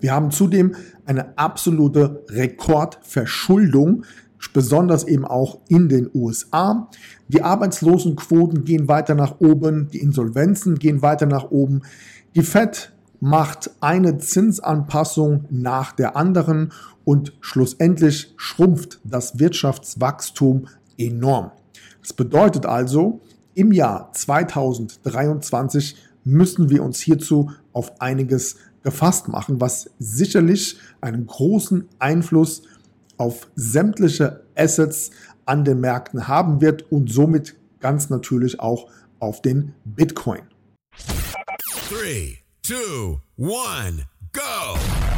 Wir haben zudem eine absolute Rekordverschuldung, besonders eben auch in den USA. Die Arbeitslosenquoten gehen weiter nach oben, die Insolvenzen gehen weiter nach oben. Die Fed macht eine Zinsanpassung nach der anderen und schlussendlich schrumpft das Wirtschaftswachstum enorm. Das bedeutet also, im Jahr 2023 müssen wir uns hierzu auf einiges gefasst machen, was sicherlich einen großen Einfluss auf sämtliche Assets an den Märkten haben wird und somit ganz natürlich auch auf den Bitcoin. 3, 2, 1, go!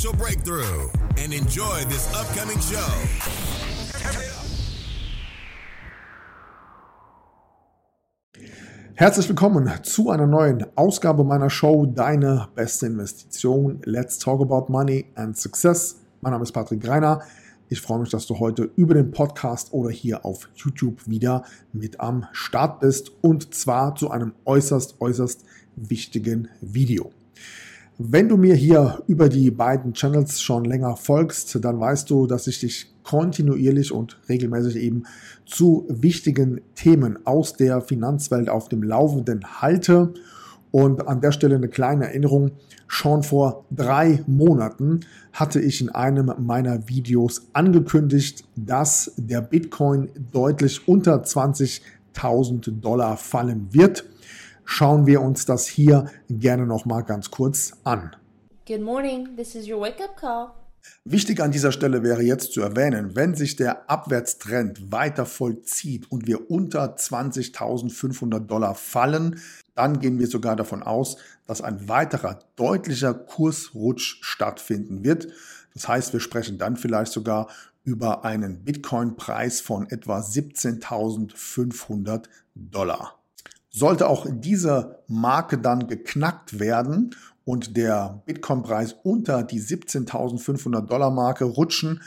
financial breakthrough and enjoy this upcoming show. Herzlich willkommen zu einer neuen Ausgabe meiner Show Deine beste Investition. Let's talk about money and success. Mein Name ist Patrick Greiner. Ich freue mich, dass du heute über den Podcast oder hier auf YouTube wieder mit am Start bist und zwar zu einem äußerst, äußerst wichtigen Video. Wenn du mir hier über die beiden Channels schon länger folgst, dann weißt du, dass ich dich kontinuierlich und regelmäßig eben zu wichtigen Themen aus der Finanzwelt auf dem Laufenden halte. Und an der Stelle eine kleine Erinnerung. Schon vor drei Monaten hatte ich in einem meiner Videos angekündigt, dass der Bitcoin deutlich unter 20.000 Dollar fallen wird schauen wir uns das hier gerne noch mal ganz kurz an. Good morning, this is your wake-up call. Wichtig an dieser Stelle wäre jetzt zu erwähnen, wenn sich der Abwärtstrend weiter vollzieht und wir unter 20.500 Dollar fallen, dann gehen wir sogar davon aus, dass ein weiterer deutlicher Kursrutsch stattfinden wird. Das heißt, wir sprechen dann vielleicht sogar über einen Bitcoin-Preis von etwa 17.500 Dollar. Sollte auch diese Marke dann geknackt werden und der Bitcoin-Preis unter die 17.500 Dollar Marke rutschen,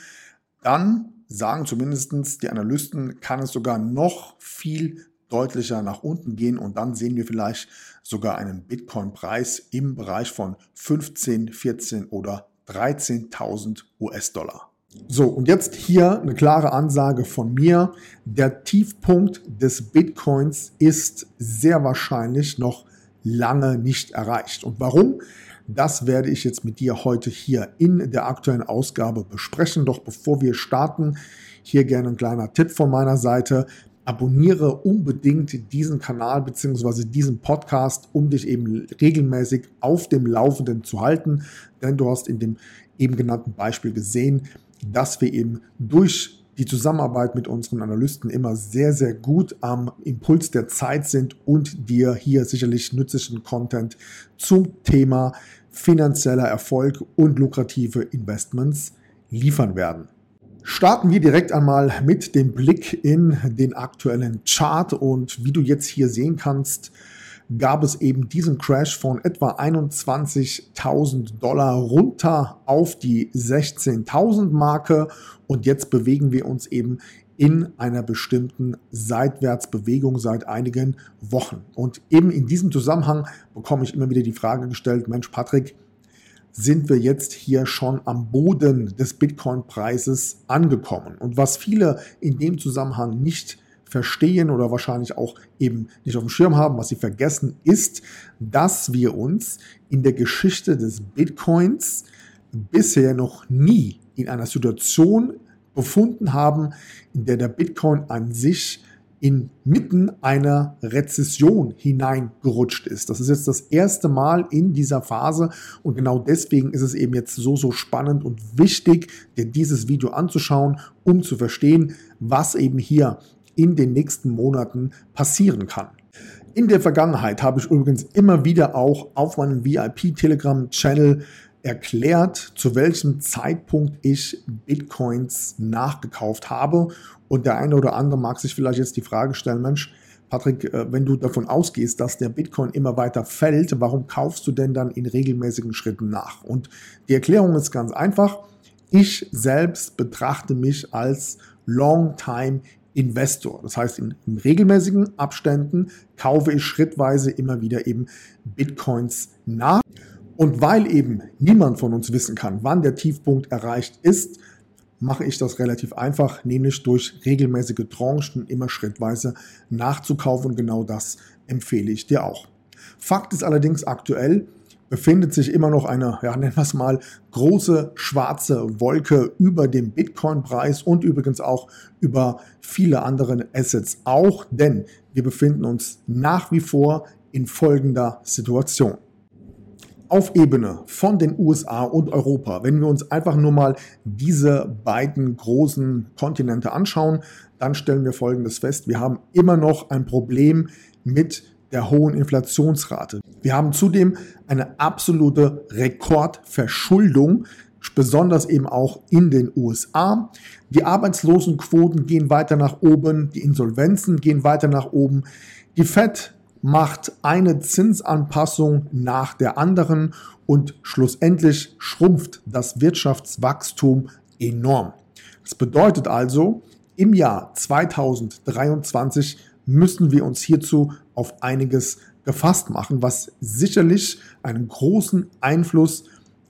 dann sagen zumindest die Analysten, kann es sogar noch viel deutlicher nach unten gehen und dann sehen wir vielleicht sogar einen Bitcoin-Preis im Bereich von 15, 14 oder 13.000 US-Dollar. So, und jetzt hier eine klare Ansage von mir. Der Tiefpunkt des Bitcoins ist sehr wahrscheinlich noch lange nicht erreicht. Und warum? Das werde ich jetzt mit dir heute hier in der aktuellen Ausgabe besprechen. Doch bevor wir starten, hier gerne ein kleiner Tipp von meiner Seite. Abonniere unbedingt diesen Kanal bzw. diesen Podcast, um dich eben regelmäßig auf dem Laufenden zu halten. Denn du hast in dem eben genannten Beispiel gesehen, dass wir eben durch die Zusammenarbeit mit unseren Analysten immer sehr, sehr gut am Impuls der Zeit sind und dir hier sicherlich nützlichen Content zum Thema finanzieller Erfolg und lukrative Investments liefern werden. Starten wir direkt einmal mit dem Blick in den aktuellen Chart und wie du jetzt hier sehen kannst, gab es eben diesen Crash von etwa 21.000 Dollar runter auf die 16.000 Marke und jetzt bewegen wir uns eben in einer bestimmten Seitwärtsbewegung seit einigen Wochen. Und eben in diesem Zusammenhang bekomme ich immer wieder die Frage gestellt, Mensch Patrick, sind wir jetzt hier schon am Boden des Bitcoin-Preises angekommen? Und was viele in dem Zusammenhang nicht verstehen oder wahrscheinlich auch eben nicht auf dem Schirm haben, was sie vergessen, ist, dass wir uns in der Geschichte des Bitcoins bisher noch nie in einer Situation befunden haben, in der der Bitcoin an sich inmitten einer Rezession hineingerutscht ist. Das ist jetzt das erste Mal in dieser Phase und genau deswegen ist es eben jetzt so, so spannend und wichtig, dir dieses Video anzuschauen, um zu verstehen, was eben hier in den nächsten Monaten passieren kann. In der Vergangenheit habe ich übrigens immer wieder auch auf meinem VIP-Telegram-Channel erklärt, zu welchem Zeitpunkt ich Bitcoins nachgekauft habe. Und der eine oder andere mag sich vielleicht jetzt die Frage stellen, Mensch, Patrick, äh, wenn du davon ausgehst, dass der Bitcoin immer weiter fällt, warum kaufst du denn dann in regelmäßigen Schritten nach? Und die Erklärung ist ganz einfach. Ich selbst betrachte mich als Long-Time Investor. Das heißt, in, in, regelmäßigen Abständen kaufe ich schrittweise immer wieder eben Bitcoins nach. Und weil eben niemand von uns wissen kann, wann der Tiefpunkt erreicht ist, mache ich das relativ einfach, nämlich durch regelmäßige Tranchen immer schrittweise nachzukaufen. Und genau das empfehle ich dir auch. Fakt ist allerdings aktuell, befindet sich immer noch eine, ja, nennen wir es mal, große schwarze Wolke über dem Bitcoin-Preis und übrigens auch über viele andere Assets auch, denn wir befinden uns nach wie vor in folgender Situation auf Ebene von den USA und Europa, wenn wir uns einfach nur mal diese beiden großen Kontinente anschauen, dann stellen wir Folgendes fest. Wir haben immer noch ein Problem mit der hohen Inflationsrate. Wir haben zudem eine absolute Rekordverschuldung, besonders eben auch in den USA. Die Arbeitslosenquoten gehen weiter nach oben, die Insolvenzen gehen weiter nach oben. Die Fed macht eine Zinsanpassung nach der anderen und schlussendlich schrumpft das Wirtschaftswachstum enorm. Das bedeutet also, im Jahr 2023 müssen wir uns hierzu auf einiges gefasst machen, was sicherlich einen großen Einfluss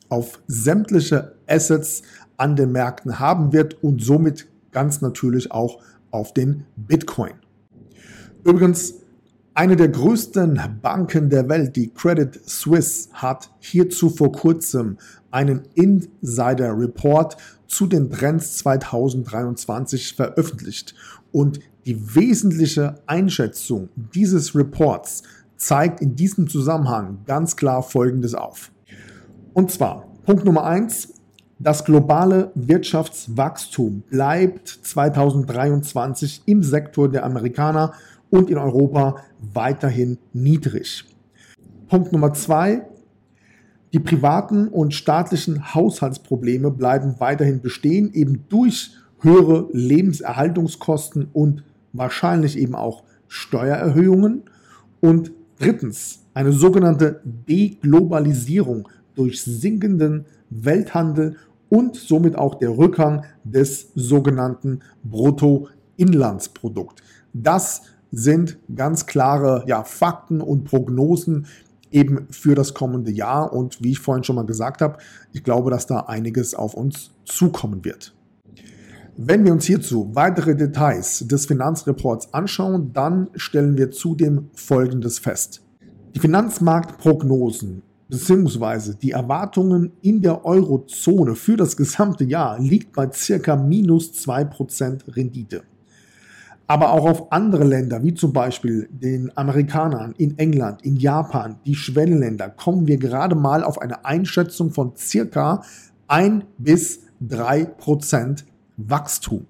auf sämtliche Assets an den Märkten haben wird und somit ganz natürlich auch auf den Bitcoin. Übrigens, eine der größten Banken der Welt, die Credit Suisse, hat hierzu vor kurzem einen Insider Report zu den Trends 2023 veröffentlicht. Und die wesentliche Einschätzung dieses Reports zeigt in diesem Zusammenhang ganz klar Folgendes auf. Und zwar, Punkt Nummer eins: das globale Wirtschaftswachstum bleibt 2023 im Sektor der Amerikaner und in Europa weiterhin niedrig. Punkt Nummer zwei. Die privaten und staatlichen Haushaltsprobleme bleiben weiterhin bestehen, eben durch höhere Lebenserhaltungskosten und wahrscheinlich eben auch Steuererhöhungen. Und drittens, eine sogenannte Deglobalisierung durch sinkenden Welthandel und somit auch der Rückgang des sogenannten Bruttoinlandsprodukt. Das sind ganz klare ja, Fakten und Prognosen eben für das kommende Jahr. Und wie ich vorhin schon mal gesagt habe, ich glaube, dass da einiges auf uns zukommen wird. Wenn wir uns hierzu weitere Details des Finanzreports anschauen, dann stellen wir zudem Folgendes fest. Die Finanzmarktprognosen bzw. die Erwartungen in der Eurozone für das gesamte Jahr liegt bei circa minus 2% Rendite aber auch auf andere Länder, wie zum Beispiel den Amerikanern in England, in Japan, die Schwellenländer, kommen wir gerade mal auf eine Einschätzung von circa 1 bis 3 Prozent Wachstum.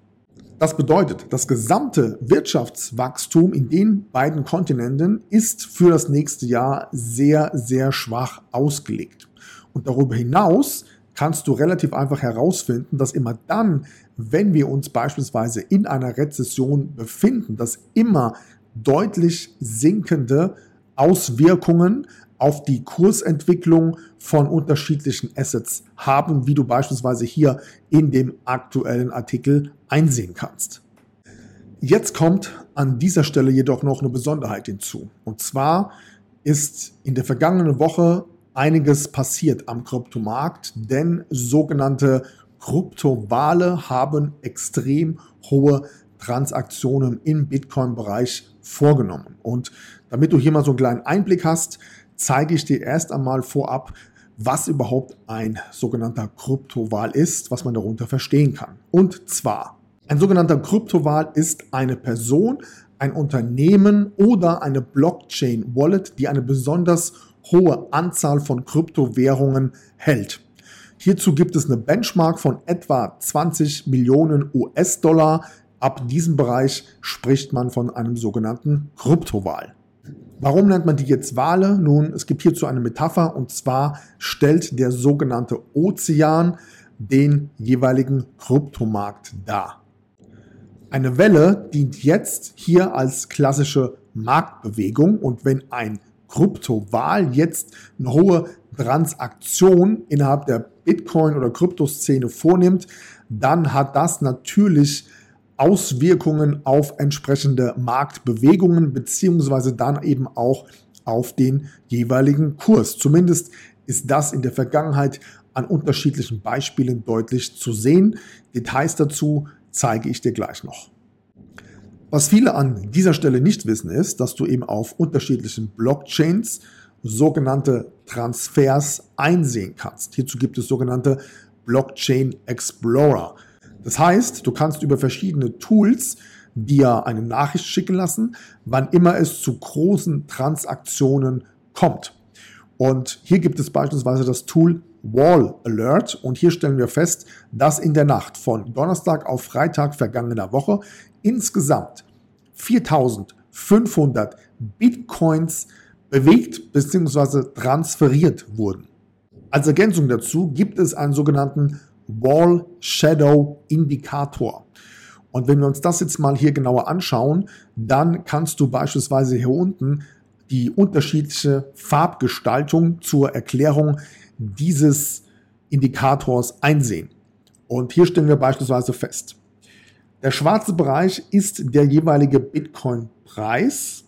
Das bedeutet, das gesamte Wirtschaftswachstum in den beiden Kontinenten ist für das nächste Jahr sehr, sehr schwach ausgelegt. Und darüber hinaus kannst du relativ einfach herausfinden, dass immer dann, wenn wir uns beispielsweise in einer Rezession befinden, dass immer deutlich sinkende Auswirkungen auf die Kursentwicklung von unterschiedlichen Assets haben, wie du beispielsweise hier in dem aktuellen Artikel einsehen kannst. Jetzt kommt an dieser Stelle jedoch noch eine Besonderheit hinzu. Und zwar ist in der vergangenen Woche einiges passiert am Kryptomarkt, denn sogenannte Kryptowale haben extrem hohe Transaktionen im Bitcoin-Bereich vorgenommen. Und damit du hier mal so einen kleinen Einblick hast, zeige ich dir erst einmal vorab, was überhaupt ein sogenannter Kryptoval ist, was man darunter verstehen kann. Und zwar, ein sogenannter Kryptoval ist eine Person, ein Unternehmen oder eine Blockchain-Wallet, die eine besonders hohe Anzahl von Kryptowährungen hält. Hierzu gibt es eine Benchmark von etwa 20 Millionen US-Dollar. Ab diesem Bereich spricht man von einem sogenannten Kryptowahl. Warum nennt man die jetzt Wale? Nun, es gibt hierzu eine Metapher und zwar stellt der sogenannte Ozean den jeweiligen Kryptomarkt dar. Eine Welle dient jetzt hier als klassische Marktbewegung und wenn ein Kryptowahl jetzt eine hohe Transaktion innerhalb der Bitcoin- oder Kryptoszene vornimmt, dann hat das natürlich Auswirkungen auf entsprechende Marktbewegungen beziehungsweise dann eben auch auf den jeweiligen Kurs. Zumindest ist das in der Vergangenheit an unterschiedlichen Beispielen deutlich zu sehen. Details dazu zeige ich dir gleich noch. Was viele an dieser Stelle nicht wissen, ist, dass du eben auf unterschiedlichen Blockchains sogenannte Transfers einsehen kannst. Hierzu gibt es sogenannte Blockchain Explorer. Das heißt, du kannst über verschiedene Tools dir eine Nachricht schicken lassen, wann immer es zu großen Transaktionen kommt. Und hier gibt es beispielsweise das Tool Wall Alert und hier stellen wir fest, dass in der Nacht von Donnerstag auf Freitag vergangener Woche insgesamt 4500 Bitcoins bewegt bzw. transferiert wurden. Als Ergänzung dazu gibt es einen sogenannten Wall Shadow Indikator. Und wenn wir uns das jetzt mal hier genauer anschauen, dann kannst du beispielsweise hier unten die unterschiedliche Farbgestaltung zur Erklärung dieses Indikators einsehen. Und hier stellen wir beispielsweise fest, der schwarze Bereich ist der jeweilige Bitcoin-Preis.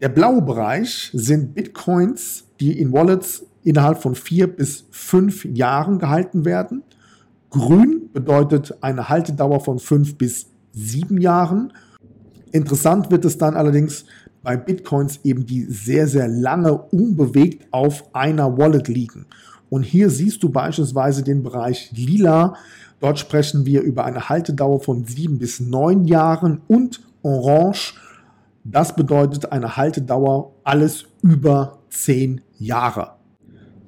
Der blaue Bereich sind Bitcoins, die in Wallets innerhalb von vier bis fünf Jahren gehalten werden. Grün bedeutet eine Haltedauer von fünf bis sieben Jahren. Interessant wird es dann allerdings bei Bitcoins eben, die sehr, sehr lange unbewegt auf einer Wallet liegen. Und hier siehst du beispielsweise den Bereich lila. Dort sprechen wir über eine Haltedauer von sieben bis neun Jahren und orange. Das bedeutet eine Haltedauer alles über zehn Jahre.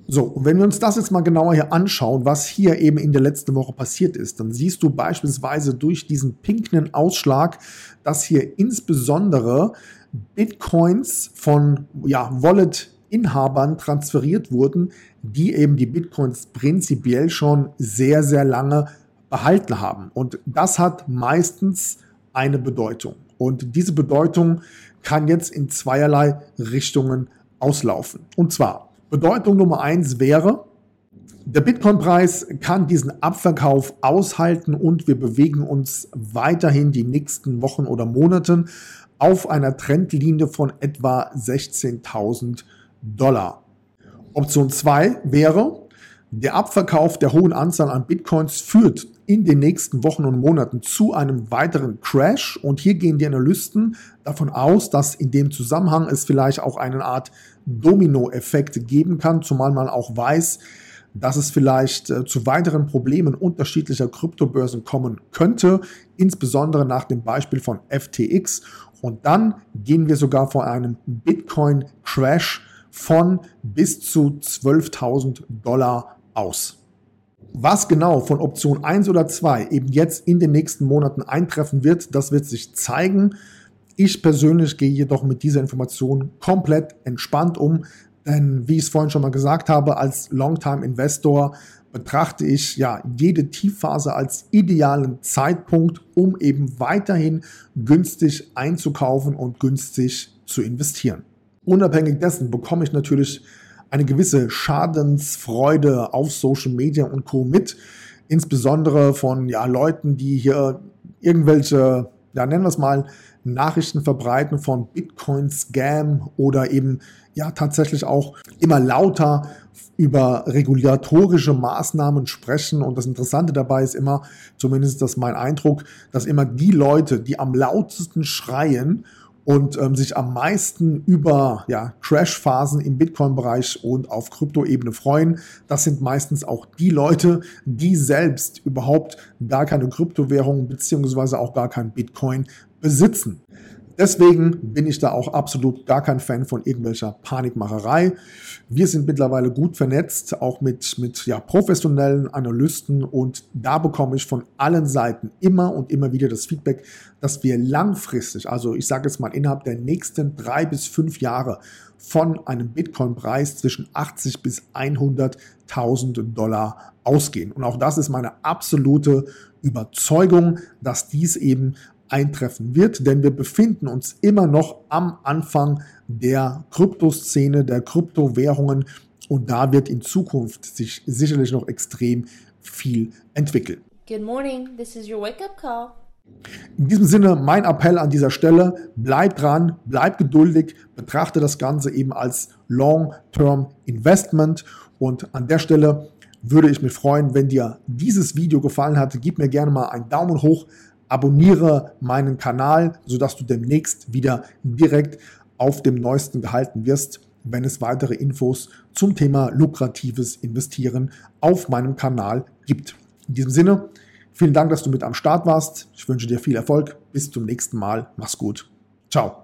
So, und wenn wir uns das jetzt mal genauer hier anschauen, was hier eben in der letzten Woche passiert ist, dann siehst du beispielsweise durch diesen pinken Ausschlag, dass hier insbesondere Bitcoins von ja, Wallet-Inhabern transferiert wurden, die eben die Bitcoins prinzipiell schon sehr, sehr lange behalten haben. Und das hat meistens eine Bedeutung. Und diese Bedeutung kann jetzt in zweierlei Richtungen auslaufen. Und zwar, Bedeutung Nummer eins wäre, der Bitcoin-Preis kann diesen Abverkauf aushalten und wir bewegen uns weiterhin die nächsten Wochen oder Monate auf einer Trendlinie von etwa 16.000 Dollar. Option 2 wäre, der Abverkauf der hohen Anzahl an Bitcoins führt in den nächsten Wochen und Monaten zu einem weiteren Crash. Und hier gehen die Analysten davon aus, dass in dem Zusammenhang es vielleicht auch eine Art Dominoeffekt geben kann, zumal man auch weiß, dass es vielleicht äh, zu weiteren Problemen unterschiedlicher Kryptobörsen kommen könnte, insbesondere nach dem Beispiel von FTX. Und dann gehen wir sogar vor einem Bitcoin-Crash von bis zu 12.000 Dollar aus. Was genau von Option 1 oder 2 eben jetzt in den nächsten Monaten eintreffen wird, das wird sich zeigen. Ich persönlich gehe jedoch mit dieser Information komplett entspannt um, denn wie ich es vorhin schon mal gesagt habe, als Longtime-Investor betrachte ich ja jede Tiefphase als idealen Zeitpunkt, um eben weiterhin günstig einzukaufen und günstig zu investieren. Unabhängig dessen bekomme ich natürlich eine gewisse Schadensfreude auf Social Media und Co. mit, insbesondere von ja, Leuten, die hier irgendwelche, ja, nennen wir es mal, Nachrichten verbreiten von Bitcoin-Scam oder eben ja tatsächlich auch immer lauter über regulatorische Maßnahmen sprechen. Und das Interessante dabei ist immer, zumindest ist das mein Eindruck, dass immer die Leute, die am lautesten schreien und ähm, sich am meisten über ja, Crash-Phasen im Bitcoin-Bereich und auf Kryptoebene freuen. Das sind meistens auch die Leute, die selbst überhaupt gar keine Kryptowährung beziehungsweise auch gar kein Bitcoin besitzen. Deswegen bin ich da auch absolut gar kein Fan von irgendwelcher Panikmacherei. Wir sind mittlerweile gut vernetzt, auch mit, mit ja, professionellen Analysten und da bekomme ich von allen Seiten immer und immer wieder das Feedback, dass wir langfristig, also ich sage jetzt mal innerhalb der nächsten drei bis fünf Jahre von einem Bitcoin-Preis zwischen 80 bis 100.000 Dollar ausgehen. Und auch das ist meine absolute Überzeugung, dass dies eben eintreffen wird, denn wir befinden uns immer noch am Anfang der Kryptoszene, der Kryptowährungen und da wird in Zukunft sich sicherlich noch extrem viel entwickeln. Good morning, this is your wake-up call. In diesem Sinne mein Appell an dieser Stelle, bleib dran, bleib geduldig, betrachte das Ganze eben als Long-Term Investment und an der Stelle würde ich mich freuen, wenn dir dieses Video gefallen hat, gib mir gerne mal einen Daumen hoch, abonniere meinen Kanal, sodass du demnächst wieder direkt auf dem neuesten gehalten wirst, wenn es weitere Infos zum Thema lukratives Investieren auf meinem Kanal gibt. In diesem Sinne, vielen Dank, dass du mit am Start warst. Ich wünsche dir viel Erfolg. Bis zum nächsten Mal. Mach's gut. Ciao.